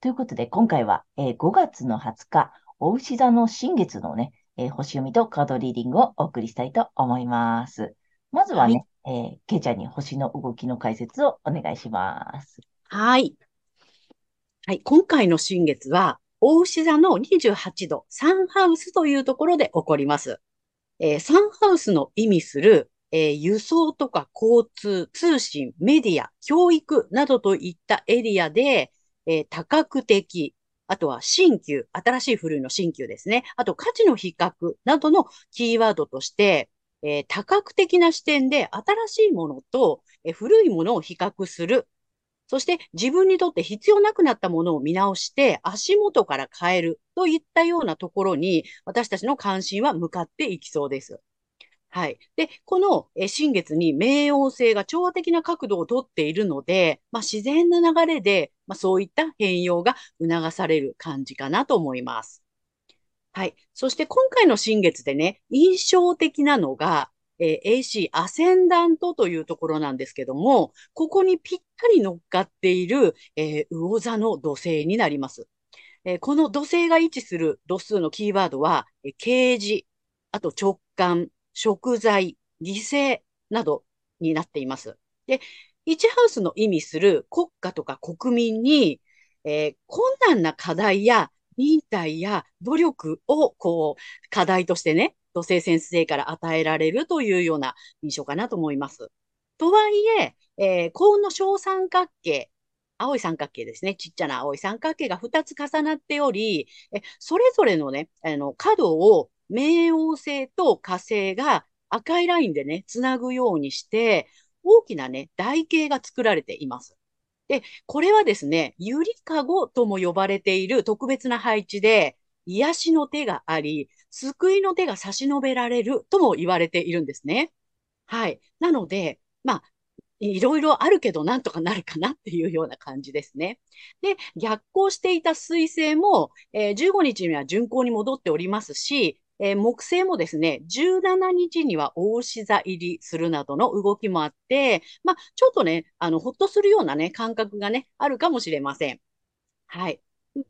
ということで、今回は、えー、5月の20日、お牛座の新月のね、えー、星読みとカードリーディングをお送りしたいと思います。まずはね、はい、えー、ケイちゃんに星の動きの解説をお願いします。はい。はい。今回の新月は、大牛座の28度、サンハウスというところで起こります。えー、サンハウスの意味する、えー、輸送とか交通、通信、メディア、教育などといったエリアで、えー、多角的、あとは新旧、新しい古いの新旧ですね。あと価値の比較などのキーワードとして、えー、多角的な視点で新しいものと、えー、古いものを比較するそして自分にとって必要なくなったものを見直して足元から変えるといったようなところに私たちの関心は向かっていきそうです。はい。で、この新月に冥王星が調和的な角度をとっているので、まあ、自然な流れで、まあ、そういった変容が促される感じかなと思います。はい。そして今回の新月でね、印象的なのが、えー、AC アセンダントというところなんですけども、ここにぴったり乗っかっている、えー、魚座の土星になります。えー、この土星が位置する度数のキーワードは、えー、啓示、あと直感、食材、犠牲などになっています。で、1ハウスの意味する国家とか国民に、えー、困難な課題や忍耐や努力を、こう、課題としてね、土星先生から与えられるというような印象かなと思います。とはいえ、えー、幸運の小三角形、青い三角形ですね。ちっちゃな青い三角形が2つ重なっており、えそれぞれのね、あの、角を冥王星と火星が赤いラインでね、つなぐようにして、大きなね、台形が作られています。で、これはですね、ゆりかごとも呼ばれている特別な配置で、癒しの手があり、救いの手が差し伸べられるとも言われているんですね。はい。なので、まあ、いろいろあるけどなんとかなるかなっていうような感じですね。で、逆行していた水星も、えー、15日には巡行に戻っておりますし、えー、木星もですね、17日には大志座入りするなどの動きもあって、まあ、ちょっとね、あの、ほっとするようなね、感覚がね、あるかもしれません。はい。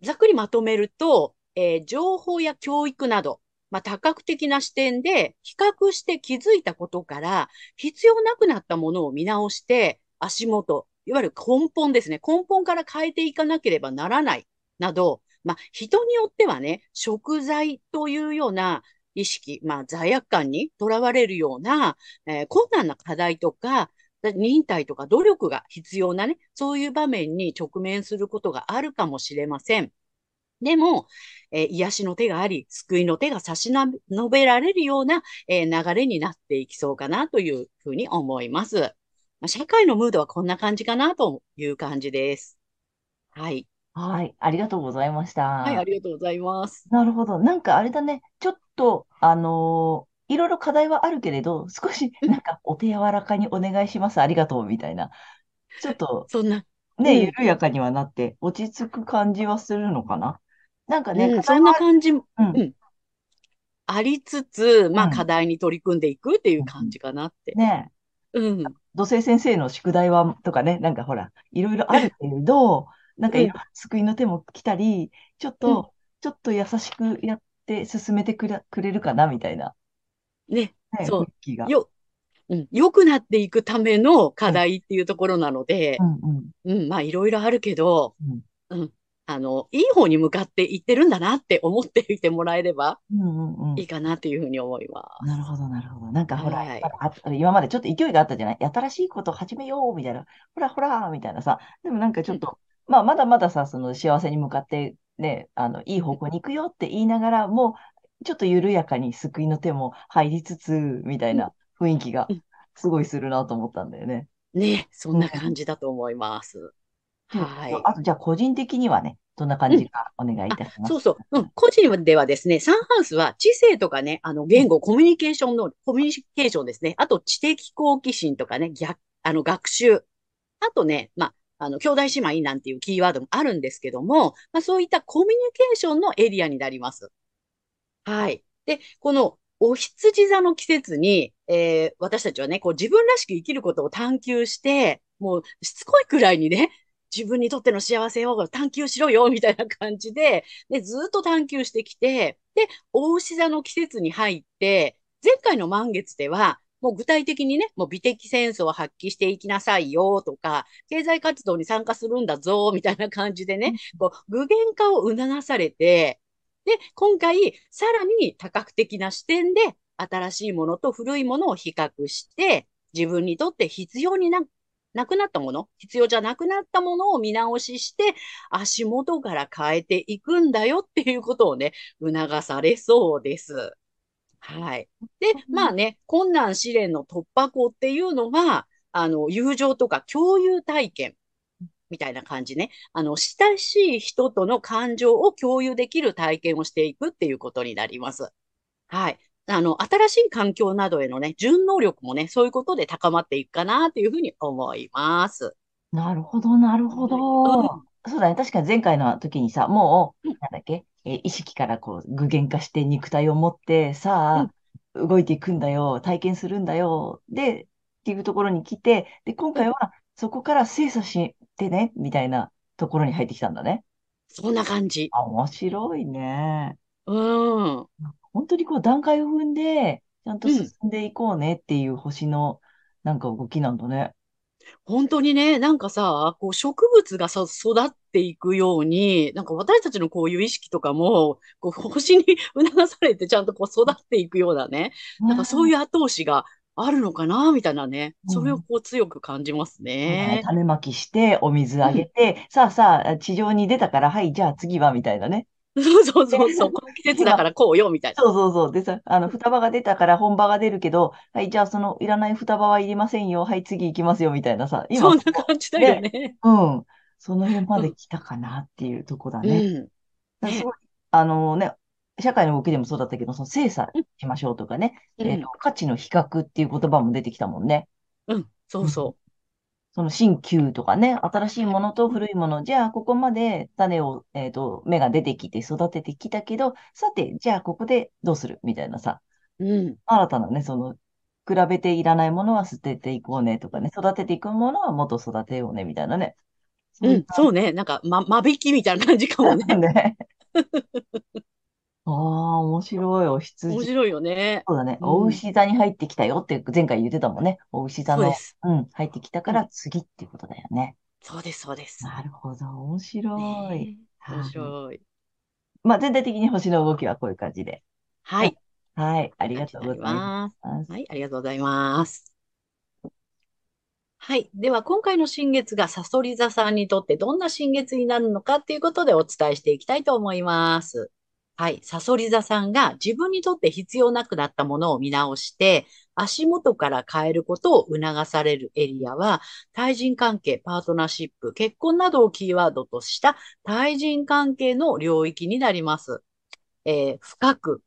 ざっくりまとめると、えー、情報や教育など、まあ、多角的な視点で比較して気づいたことから、必要なくなったものを見直して、足元、いわゆる根本ですね。根本から変えていかなければならない、など、まあ、人によってはね、食材というような意識、まあ、罪悪感にとらわれるような、えー、困難な課題とか、忍耐とか努力が必要なね、そういう場面に直面することがあるかもしれません。でも、えー、癒しの手があり、救いの手が差し伸べられるような、えー、流れになっていきそうかなというふうに思います。まあ、社会のムードはこんな感じかなという感じです。はい。はい。ありがとうございました。はい、ありがとうございます。なるほど。なんかあれだね。ちょっと、あのーいろいろ課題はあるけれど、少しなんかお手柔らかにお願いします。ありがとうみたいな。ちょっと、そんな、ね、うん、緩やかにはなって落ち着く感じはするのかな？なんかね、うん、そんな感じ、うん、うん、ありつつ、まあ、課題に取り組んでいくっていう感じかなって。ねうん。土星先生の宿題は、とかね、なんかほら、いろいろあるけれど、なんか、救いの手も来たり、ちょっと、ちょっと優しくやって進めてくれくれるかな、みたいな。ね、ねそう。よ、うん、良くなっていくための課題っていうところなので、うん、うん、うん、まあ、いろいろあるけど、うん、うん、あの、いい方に向かっていってるんだなって思っていてもらえればうんうんうん。いいかなというふうに思いまなるほど、なるほど。なんかほら、はい。あ今までちょっと勢いがあったじゃない？新しいことを始めようみたいな。ほらほらみたいなさ。でもなんかちょっと、まあまだまださ、その幸せに向かってね、あの、いい方向に行くよって言いながら、もうちょっと緩やかに救いの手も入りつつ、みたいな雰囲気がうんすごいするなと思ったんだよね。す。ね、そんな感じだと思います。はい。あと、じゃあ個人的にはね、どんな感じかお願いいたします。そうそう。うん。個人ではですね、サンハウスは知性とかね、あの、言語、コミュニケーションの、コミュニケーションですね。あと、知的好奇心とかね、逆、あの、学習。あとね、まあ、あの、兄弟姉妹なんていうキーワードもあるんですけども、まあ、そういったコミュニケーションのエリアになります。はい。で、この、お羊座の季節に、えー私たちはね、こう自分らしく生きることを探求して、もうしつこいくらいにね、自分にとっての幸せを探求しろよ、みたいな感じで、で、ずっと探求してきて、で、大牛座の季節に入って、前回の満月では、もう具体的にね、もう美的センスを発揮していきなさいよとか、経済活動に参加するんだぞ、みたいな感じでね、こう具現化を促されて、で、今回、さらに多角的な視点で、新しいものと古いものを比較して、自分にとって必要にな、なくなったもの、必要じゃなくなったものを見直しして、足元から変えていくんだよっていうことをね、促されそうです。はい。で、まあね、困難試練の突破口っていうのが、あの、友情とか共有体験みたいな感じね。あの、親しい人との感情を共有できる体験をしていくっていうことになります。はい。あの、新しい環境などへのね、順応力もね、そういうことで高まっていくかなっていうふうに思います。なるほど、なるほうんど。そうだね。確かに前回の時にさ、もう、うんなんだっけ、えー意識からこう具現化して肉体を持って、さあ、動いていくんだよ、体験するんだよ、で、っていうところに来て、で、今回はそこから精査してね、みたいなところに入ってきたんだね。そんな感じ。あ、面白いね。うん。本当にこう段階を踏んで、ちゃんとうん進んでいこうねっていう星のなんか動きなんだね。本当にね、なんかさ、こう植物がさ、育っていくように、なんか私たちのこういう意識とかも、こう星に 促されてちゃんとこう育っていくようなね、なんかそうういう後押しがあるのかな、みたいなね、うんそれをこう強く感じますそうだねね。種まきして、お水あげて、さあさあ、地上に出たから、はい、じゃあ次は、みたいなね。そうそうそうそう、この季節だからこうよ、みたいな。そうそうそう。でさ、あの、双葉が出たから本葉が出るけど、はい、じゃあそのいらない双葉はいりませんよ。はい、次行きますよ、みたいなさ。今、そんな感じだよね。うん。その辺まで来たかなっていうとこだね。うん。だからすごい、あのね、社会の動きでもそうだったけど、その精査しましょうとかね、うんえっと、価値の比較っていう言葉も出てきたもんね。うん、そうそその新旧とかね、新しいものと古いもの、じゃあここまで種を、えっと、芽が出てきて育ててきたけど、さて、じゃあここでどうするみたいなさ、う。うん。新たなね、その、比べていらないものは捨てていこうねとかね、育てていくものはもっと育てようねみたいなね。うん、そうね。なんか、ま、間引きみたいな感じかもね。ね。ああ、面白い。お面羊。白いよね。そうだね。うんお牛座に入ってきたよって前回言ってたもんね。お牛座うで、す。うん、入ってきたから次っていうことだよね。そうです、そうです。なるほど。面白い。ねえ面はい白い。まあ、全体的に星の動きはこういう感じで。はい。はい。ありがとうございま。す。はい、ありがとうございます。はい。では、今回の新月がサソリ座さんにとってどんな新月になるのかっていうことでお伝えしていきたいと思います。はい。サソリ座さんが自分にとって必要なくなったものを見直して、足元から変えることを促されるエリアは、対人関係、パートナーシップ、結婚などをキーワードとした対人関係の領域になります。えー深く、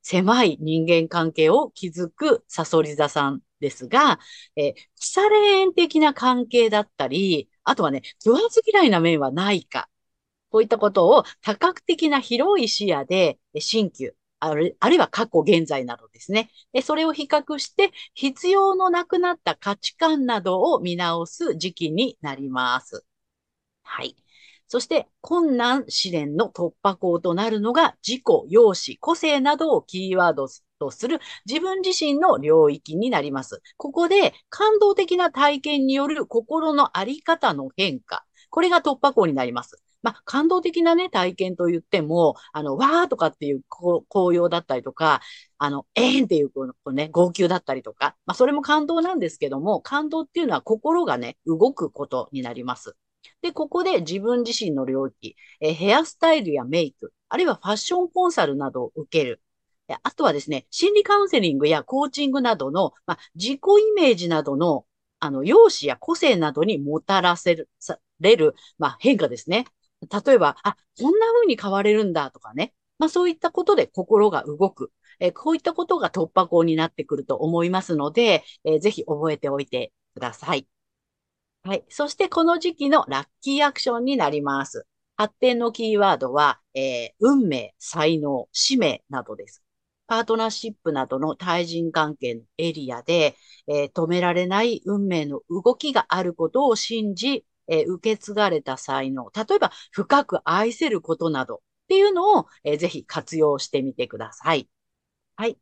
狭い人間関係を築くサソリ座さんですが、えー腐れ縁的な関係だったり、あとはね、食わず嫌いな面はないか。こういったことを多角的な広い視野で、新旧、あるあるいは過去、現在などですね。でそれを比較して、必要のなくなった価値観などを見直す時期になります。はい。そして、困難試練の突破口となるのが、自己、容姿、個性などをキーワードとする自分自身の領域になります。ここで、感動的な体験による心のあり方の変化。これが突破口になります。まあ、感動的なね、体験と言っても、あの、わーとかっていう紅葉だったりとか、あの、えーんっていうこのこうね、号泣だったりとか、まあ、それも感動なんですけども、感動っていうのは心がね、動くことになります。で、ここで自分自身の領域、えヘアスタイルやメイク、あるいはファッションコンサルなどを受ける。あとはですね、心理カウンセリングやコーチングなどの、まあ、自己イメージなどの、あの、容姿や個性などにもたらせる、される、まあ、変化ですね。例えば、あ、こんな風に変われるんだとかね。まあそういったことで心が動く。えこういったことが突破口になってくると思いますので、えーぜひ覚えておいてください。はい。そしてこの時期のラッキーアクションになります。発展のキーワードは、えー運命、才能、使命などです。パートナーシップなどの対人関係のエリアで、えー止められない運命の動きがあることを信じ、えー受け継がれた才能、例えば深く愛せることなどっていうのを、えーぜひ活用してみてください。はい。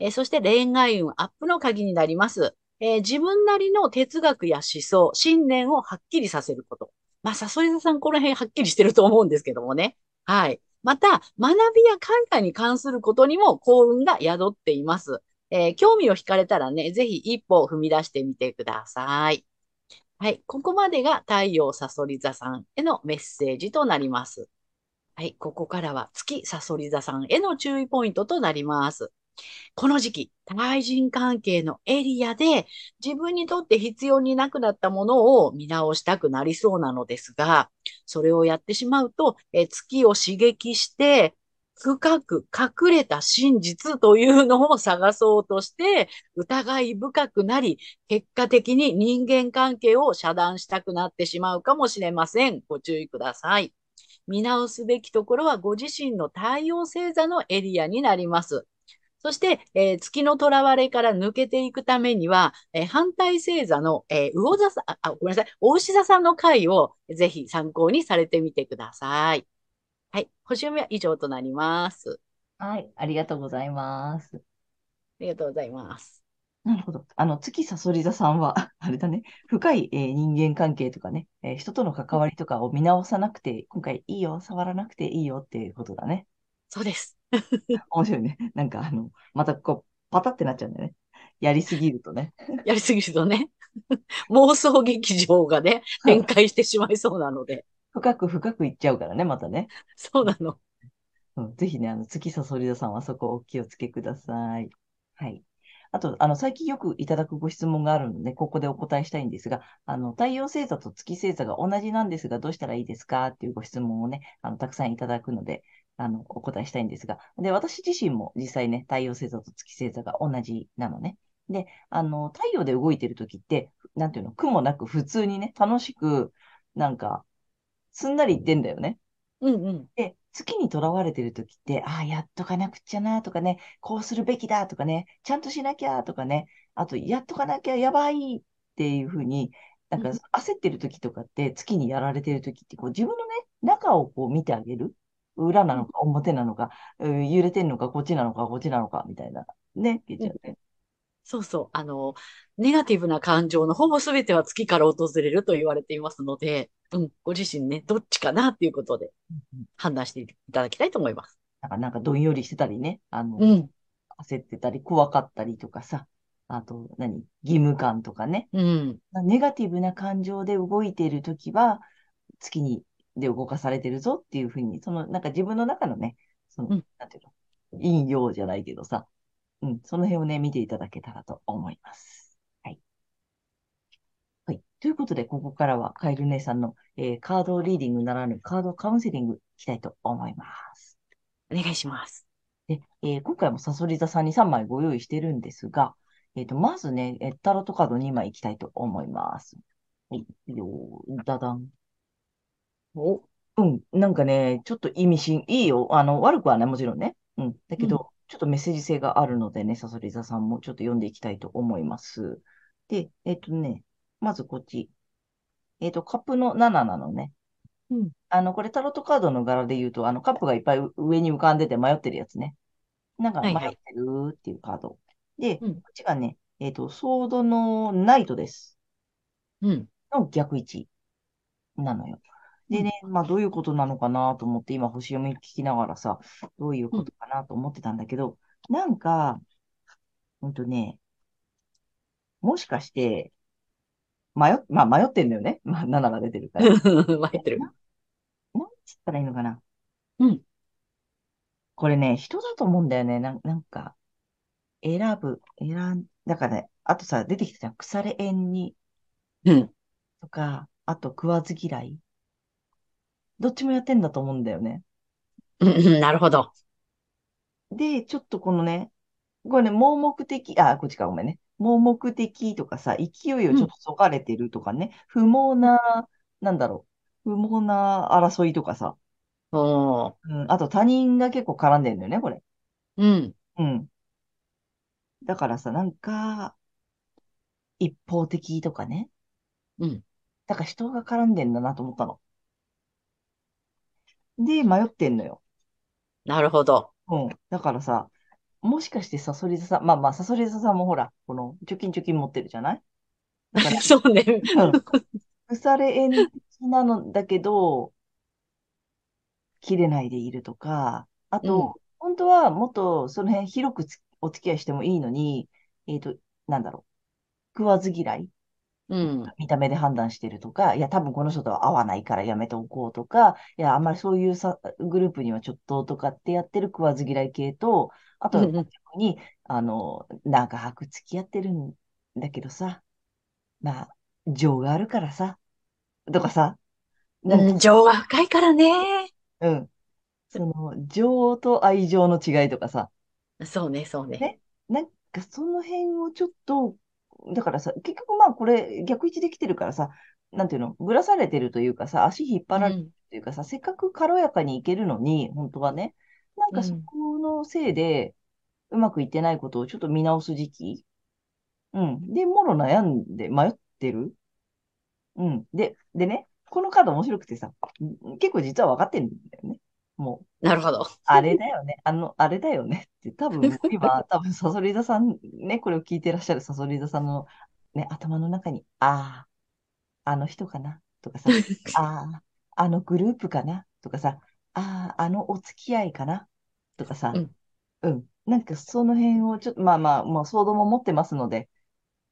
えそして恋愛運アップの鍵になります。え自分なりの哲学や思想、信念をはっきりさせること。まあ、さそり座さんこの辺はっきりしてると思うんですけどもね。はい。また、学びや感化に関することにも幸運が宿っています。えー興味を惹かれたらね、ぜひ一歩を踏み出してみてください。はい。ここまでが太陽さそり座さんへのメッセージとなります。はい。ここからは月さそり座さんへの注意ポイントとなります。この時期、対人関係のエリアで自分にとって必要になくなったものを見直したくなりそうなのですが、それをやってしまうと、え月を刺激して、深く隠れた真実というのを探そうとして、疑い深くなり、結果的に人間関係を遮断したくなってしまうかもしれません。ご注意ください。見直すべきところはご自身の太陽星座のエリアになります。そして、えー月の囚われから抜けていくためには、えー反対星座の、えー魚座さん、あ、あごめんなさい、大牛座さんの回をぜひ参考にされてみてください。はい。星読みは以上となります。はい。ありがとうございます。ありがとうございます。なるほど。あの、月さそり座さんは、あれだね、深い、えー人間関係とかね、えー人との関わりとかを見直さなくて、今回いいよ、触らなくていいよっていうことだね。そうです。面白いね。なんかあの、またこう、パタってなっちゃうんだよね。やりすぎるとね。やりすぎるとね、妄想劇場がね、展開してしまいそうなので。深く深くいっちゃうからね、またね。そうなの。うん、ぜひね、あの、月さそり座さんはそこお気をつけください。はい。あと、あの、最近よくいただくご質問があるので、ここでお答えしたいんですが、あの、太陽星座と月星座が同じなんですが、どうしたらいいですかっていうご質問をね、あの、たくさんいただくので、あの、お答えしたいんですが、で、私自身も実際ね、太陽星座と月星座が同じなのね。で、あの、太陽で動いてるときって、なんていうの、苦もなく普通にね、楽しく、なんか、すんなりいってんだよね。うんうん。で、月にとらわれてるときって、ああ、やっとかなくっちゃなとかね、こうするべきだとかね、ちゃんとしなきゃとかね、あと、やっとかなきゃやばいっていうふうに、なんかうん焦ってるときとかって、月にやられてるときって、こう自分のね、中をこう見てあげる。裏なのか表なのか、うん揺れてんのかこっちなのかこっちなのかみたいな。ね、言っちゃうね。そうそう。あの、ネガティブな感情のほぼ全ては月から訪れると言われていますので、うん、ご自身ね、どっちかなっていうことでうん判断していただきたいと思います。なんか、なんかどんよりしてたりね、あの、うん、焦ってたり、怖かったりとかさ、あと、何義務感とかね。うん、ネガティブな感情で動いているときは、月に、で動かされてるぞっていうふうに、その、なんか自分の中のね、その、うんなんていうの、陰陽じゃないけどさ、うん、その辺をね、見ていただけたらと思います。はい。はい。ということで、ここからは、カエル姉さんの、えーカードリーディングならぬ、カードカウンセリングいきたいと思います。お願いします。で、えー今回もサソリ座さんに3枚ご用意してるんですが、えっと、まずね、えータロットカード2枚いきたいと思います。はい、よー、ダダン。お、うん、なんかね、ちょっと意味深、いいよ。あの、悪くはない、もちろんね。うん。だけど、ちょっとメッセージ性があるのでね、サソリ座さんもちょっと読んでいきたいと思います。で、えっとね、まずこっち。えっと、カップの7なのね。うん、あの、これタロットカードの柄で言うと、あの、カップがいっぱい上に浮かんでて迷ってるやつね。なんかはいはい迷ってるっていうカード。で、うんこっちがね、えっと、ソードのナイトです。うん、の逆位置なのよ。でね、まあどういうことなのかなと思って今星読み聞きながらさ、どういうことかなと思ってたんだけど、なんか、ほんとね、もしかして、迷っ、まあ迷ってんだよね。まあ7が出てるから。湧いてる。な、なんつったらいいのかな。うん。これね、人だと思うんだよね。なん、なんか、選ぶ、選ん、だからね、あとさ、出てきたじゃん。腐れ縁に、うん。とか、あと食わず嫌い。どっちもやってんだと思うんだよね。うんうんなるほど。で、ちょっとこのね、これね、盲目的、あ、こっちか、ごめんね。盲目的とかさ、勢いをちょっとそがれてるとかね、不毛な、なんだろう、不毛な争いとかさ。うん、あと他人が結構絡んでるんだよね、これ。うん。うん。だからさ、なんか、一方的とかね。うん。だから人が絡んでんだなと思ったの。で、迷ってんのよ。なるほど。うん。だからさ、もしかしてサソリ座さん、まあまあ、サソリ座さんもほら、この、貯金貯金持ってるじゃない？だから、そうね。うん。腐れ縁的なのだけど、切れないでいるとか、あうん。と、本当はもっとその辺広くつお付き合いしてもいいのに、えっと、なんだろう、食わず嫌い？うん。見た目で判断してるとか、いや、多分この人とは合わないからやめておこうとか、いや、あんまりそういうさ、グループにはちょっととかってやってる食わず嫌い系と、あと、うんうん。逆に、あの、長く付き合ってるんだけどさ、まあ、情があるからさ、とかさ、なんか、うん情が深いからね。うん、その、情と愛情の違いとかさ、そうね、そうね。ね、なんかその辺をちょっと、だからさ、結局まあこれ逆位置できてるからさ、なんていうの、ぶらされてるというかさ、足引っ張られてるうん。というかさ、せっかく軽やかにいけるのに、本当はね、なんかそうん。このせいでうまくいってないことをちょっと見直す時期。うん。で、もろ悩んで迷ってる。うん。で、でね、このカード面白くてさ、結構実は分かってるんだよね。もう。なるほど。あれだよね。あの、あれだよねって、多分、今、多分、サソリ座さん、ね、これを聞いてらっしゃるサソリ座さんの、ね、頭の中に、ああ、あの人かな？とかさ、ああ、あのグループかな？とかさ、ああ、あのお付き合いかな？とかさ、うん。うん。なんかその辺をちょっと、まあまあ、もうソードも持ってますので、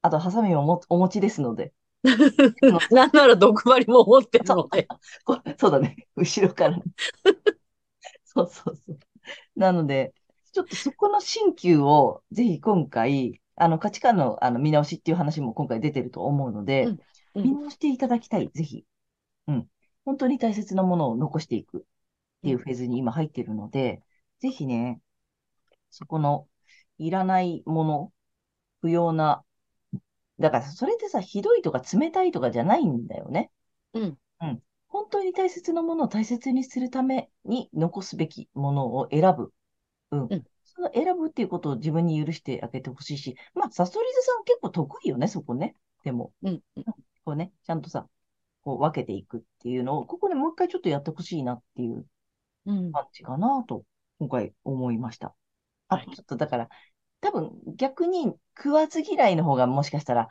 あと、ハサミももお持ちですので、なんなら毒針も持ってるそう、ので。こそうだね。後ろからね。そうそうそう。なので、ちょっとそこの新旧をぜひ今回、あの価値観の、あの見直しっていう話も今回出てると思うのうで、ん。う見ん。直していただきたい、ぜひ。うん。本当に大切なものを残していくっていうフェーズに今入っているので、ぜひね、そこのいらないもの、不要な、だからそれってさ、ひどいとか冷たいとかじゃないんだよね。うん。うん。本当に大切なものを大切にするために残すべきものを選ぶ。うん。うん。その選ぶっていうことを自分に許してあげてほしいし、まあ、サソリ座さん結構得意よね、そこね。でも、うん。うんこうね、ちゃんとさ、こう分けていくっていうのを、ここでもう一回ちょっとやってほしいなっていううん。感じかなと、今回思いました。あとはい。ちょっとだから、多分逆に食わず嫌いの方がもしかしたら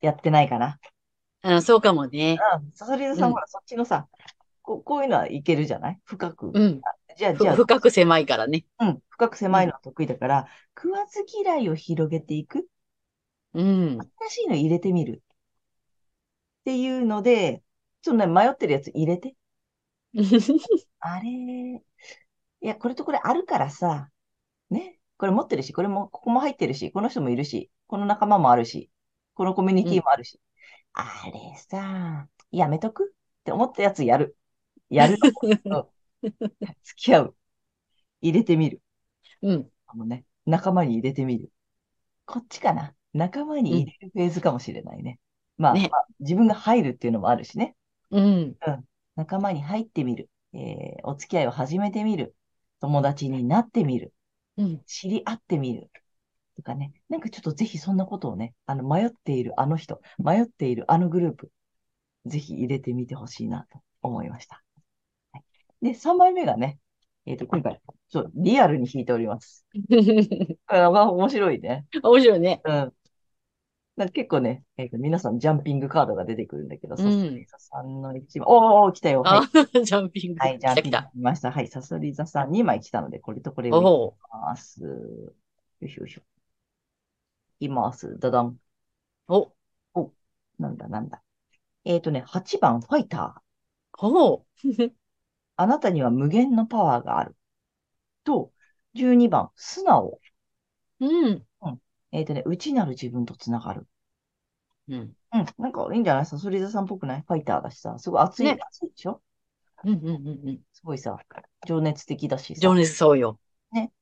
やってないかな。うん、そうかもね。うん。サソリ座うん。さんほら、そっちのさ、こう、こういうのはいけるじゃない？深く。うん。あじゃあ、ふ、じゃあ、深く狭いからね。うん、深くうん。狭いのは得意だから、食わず嫌いを広げていく？うん。新しいの入れてみる？っていうので、ちょっとね、迷ってるやつ入れて。あれ、いや、これとこれあるからさ、ね、これ持ってるし、これも、ここも入ってるし、この人もいるし、この仲間もあるし、このコミュニうん。ティもあるし。あれさ、やめとくって思ったやつやる。やる。付き合う。入れてみる。うん。あのね、仲間に入れてみる。こっちかな。仲間にうん。入れるフェーズかもしれないね。まあ、ね。まあ、自分が入るっていうのもあるしね。うん。うん。仲間に入ってみる。えーお付き合いを始めてみる。友達になってみる。うん。知り合ってみる。とかね。なんかちょっとぜひそんなことをね、あの、迷っているあの人、迷っているあのグループ、ぜひ入れてみてほしいなと思いました。はいで、3枚目がね、えっと、今回、そう、リアルに引いております。これは面白いね。面白いね。うん。なんか結構ね、えーと、皆さんジャンピングカードが出てくるんだけど、うさそん。り座さんの1枚。おー、来たよ。はあ、い。ジャンピング。はい、ジャンピング来ました。はい、さそり座さん2枚来たので、これとこれをおいきお。ます。よいしょよいしょ。いきます。ダダン。お、お、なんだなんだ。えっとね、8番、ファイター。おう。あなたには無限のパワーがある。と、12番、素直。うん。うん。えっとね、内なる自分とつながる。うん。うん。なんかいいんじゃない？さそり座さんっぽくない？ファイターだしさ、すごい熱い、ね。熱いでしょ？うんうんうんうん。すごいさ、情熱的だし情さ。熱そうよ。ね。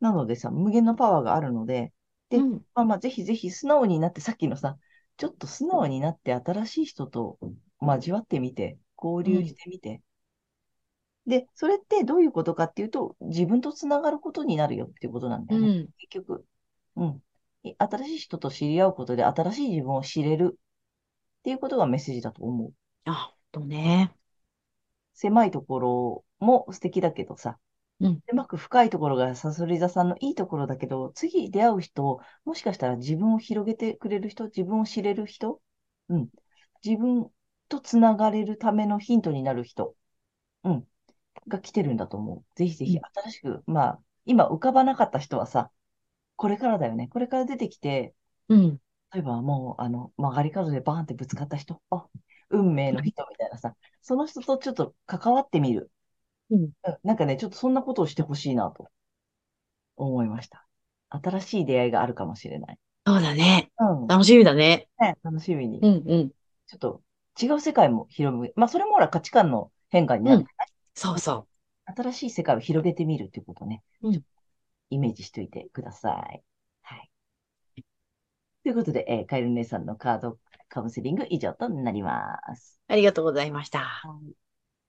なのでさ、無限のパワーがあるので、で、うん。まあまあ、ぜひぜひ素直になって、さっきのさ、ちょっと素直になって新しい人と交わってみて、交流しうん。てみて。で、それってどういうことかっていうと、自分とつながることになるよっていうことなんだうよね。ん。結局。うん。い新しい人と知り合うことで新しい自分を知れるっていうことがメッセージだと思う。あ、とね。狭いところも素敵だけどさ、うん。狭く深いところがさそり座さんのいいところだけど、次出会う人、もしかしたら自分を広げてくれる人、自分を知れる人、うん。自分とつながれるためのヒントになる人、うん。が来てるんだと思う。ぜひぜひうん。新しく、まあ、今浮かばなかった人はさ、これからだよね。これから出てきて、うん。例えばもう、あの、曲がり角でバーンってぶつかった人、あ、運命の人みたいなさ、その人とちょっと関わってみる。うん。うんなんかね、ちょっとそんなことをしてほしいなと思いました。新しい出会いがあるかもしれない。そうだね。うん。楽しみだね。ね、楽しみに。うんうん。ちょっと違う世界も広め、まあ、それもほら価値観の変化になうん。るそうそ新しい世界を広げてみるっていうことをね、う。うちょっん。とイメージしておいてください。はい。ということで、えーカエル姉さんのカードカウンセリング以上となります。ありがとうございました。はい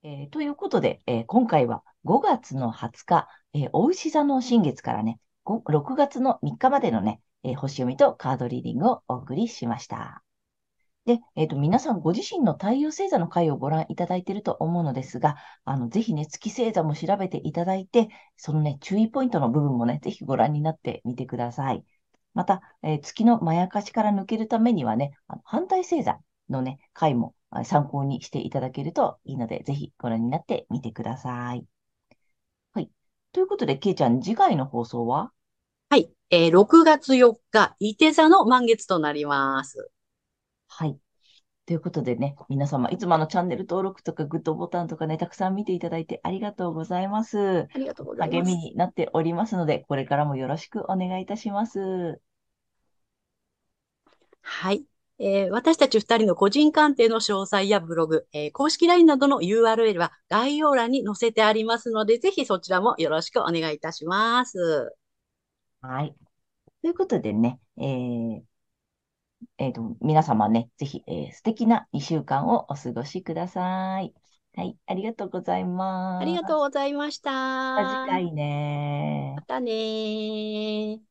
えーということで、えー今回は5月の20日、えー、お牛座の新月からね、6月の3日までのね、えー星読みとカードリーディングをお送りしました。で、えっと、皆さんご自身の太陽星座の回をご覧いただいていると思うのですが、あの、ぜひね、月星座も調べていただいて、そのね、注意ポイントの部分もね、ぜひご覧になってみてください。また、えー月のまやかしから抜けるためにはね、あの反対星座のね、回も参考にしていただけるといいので、ぜひご覧になってみてください。はい。ということで、けいちゃん、次回の放送は？はい。えー、6月4日、伊手座の満月となります。はい。ということでね、皆様、いつもあのチャンネル登録とかグッドボタンとかね、たくさん見ていただいてありがとうございます。ありがとうござい励みます。になっておりますので、これからもよろしくお願いいたします。はい。えー私たち二人の個人鑑定の詳細やブログ、えー公式 LINE などの URL は概要欄に載せてありますので、ぜひそちらもよろしくお願いいたします。はい。ということでね、えーえーと、皆様ね、ぜひ、えー素敵な2週間をお過ごしください。はい、ありがとうございます。ありがとうございました。また次回ねまたねー。